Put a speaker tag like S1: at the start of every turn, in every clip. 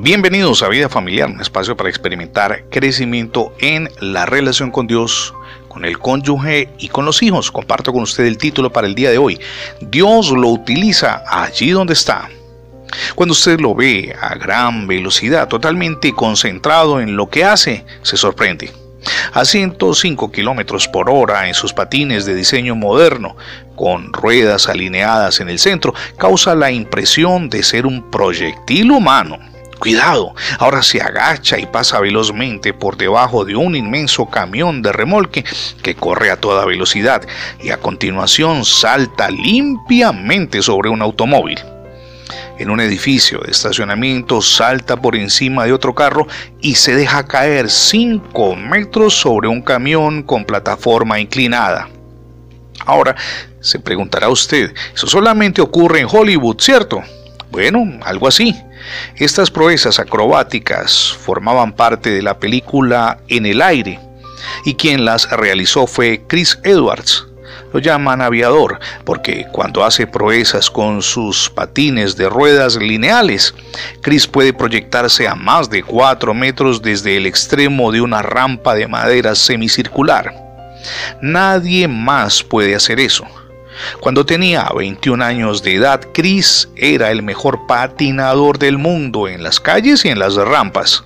S1: Bienvenidos a Vida Familiar, un espacio para experimentar crecimiento en la relación con Dios, con el cónyuge y con los hijos. Comparto con usted el título para el día de hoy. Dios lo utiliza allí donde está. Cuando usted lo ve a gran velocidad, totalmente concentrado en lo que hace, se sorprende. A 105 kilómetros por hora en sus patines de diseño moderno, con ruedas alineadas en el centro, causa la impresión de ser un proyectil humano Cuidado, ahora se agacha y pasa velozmente por debajo de un inmenso camión de remolque que corre a toda velocidad y a continuación salta limpiamente sobre un automóvil. En un edificio de estacionamiento salta por encima de otro carro y se deja caer 5 metros sobre un camión con plataforma inclinada. Ahora, se preguntará usted, eso solamente ocurre en Hollywood, ¿cierto? Bueno, algo así. Estas proezas acrobáticas formaban parte de la película En el aire y quien las realizó fue Chris Edwards. Lo llaman aviador porque cuando hace proezas con sus patines de ruedas lineales, Chris puede proyectarse a más de 4 metros desde el extremo de una rampa de madera semicircular. Nadie más puede hacer eso. Cuando tenía 21 años de edad, Chris era el mejor patinador del mundo en las calles y en las rampas.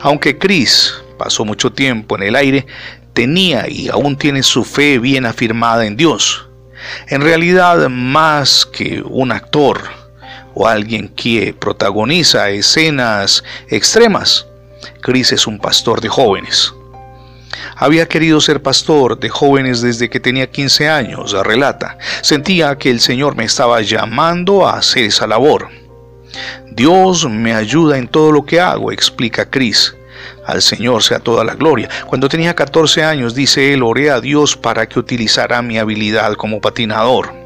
S1: Aunque Chris pasó mucho tiempo en el aire, tenía y aún tiene su fe bien afirmada en Dios. En realidad, más que un actor o alguien que protagoniza escenas extremas, Chris es un pastor de jóvenes. Había querido ser pastor de jóvenes desde que tenía 15 años, relata. Sentía que el Señor me estaba llamando a hacer esa labor. Dios me ayuda en todo lo que hago, explica Chris. Al Señor sea toda la gloria. Cuando tenía 14 años, dice él, oré a Dios para que utilizara mi habilidad como patinador.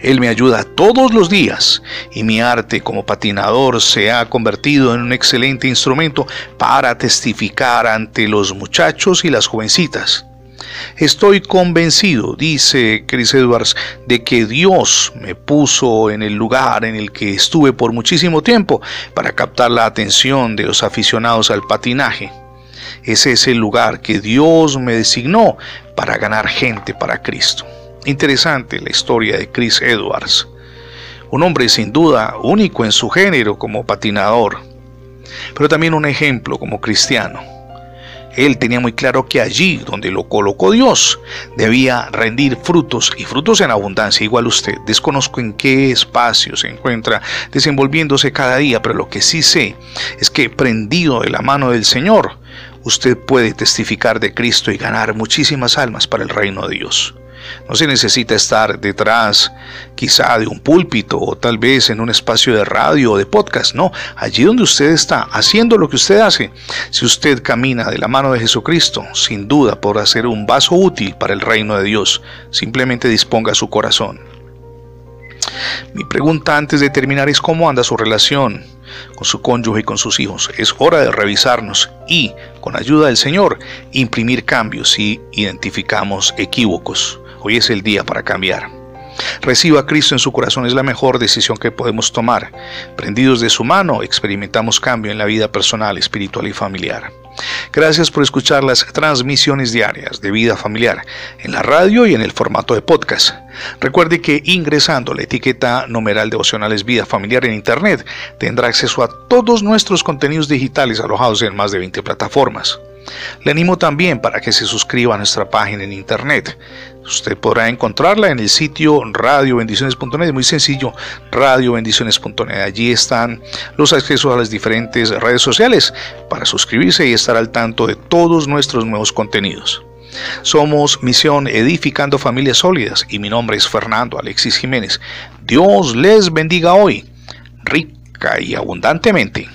S1: Él me ayuda todos los días y mi arte como patinador se ha convertido en un excelente instrumento para testificar ante los muchachos y las jovencitas. Estoy convencido, dice Chris Edwards, de que Dios me puso en el lugar en el que estuve por muchísimo tiempo para captar la atención de los aficionados al patinaje. Ese es el lugar que Dios me designó para ganar gente para Cristo. Interesante la historia de Chris Edwards, un hombre sin duda único en su género como patinador, pero también un ejemplo como cristiano. Él tenía muy claro que allí donde lo colocó Dios debía rendir frutos y frutos en abundancia, igual usted. Desconozco en qué espacio se encuentra desenvolviéndose cada día, pero lo que sí sé es que prendido de la mano del Señor, usted puede testificar de Cristo y ganar muchísimas almas para el reino de Dios. No se necesita estar detrás quizá de un púlpito o tal vez en un espacio de radio o de podcast. No, allí donde usted está, haciendo lo que usted hace. Si usted camina de la mano de Jesucristo, sin duda podrá ser un vaso útil para el reino de Dios. Simplemente disponga su corazón. Mi pregunta antes de terminar es cómo anda su relación con su cónyuge y con sus hijos. Es hora de revisarnos y, con ayuda del Señor, imprimir cambios si identificamos equívocos. Hoy es el día para cambiar. Reciba a Cristo en su corazón es la mejor decisión que podemos tomar. Prendidos de su mano, experimentamos cambio en la vida personal, espiritual y familiar. Gracias por escuchar las transmisiones diarias de vida familiar en la radio y en el formato de podcast. Recuerde que ingresando la etiqueta numeral devocionales vida familiar en internet tendrá acceso a todos nuestros contenidos digitales alojados en más de 20 plataformas. Le animo también para que se suscriba a nuestra página en internet. Usted podrá encontrarla en el sitio radiobendiciones.net, muy sencillo, radiobendiciones.net. Allí están los accesos a las diferentes redes sociales para suscribirse y estar al tanto de todos nuestros nuevos contenidos. Somos Misión Edificando Familias Sólidas y mi nombre es Fernando Alexis Jiménez. Dios les bendiga hoy, rica y abundantemente.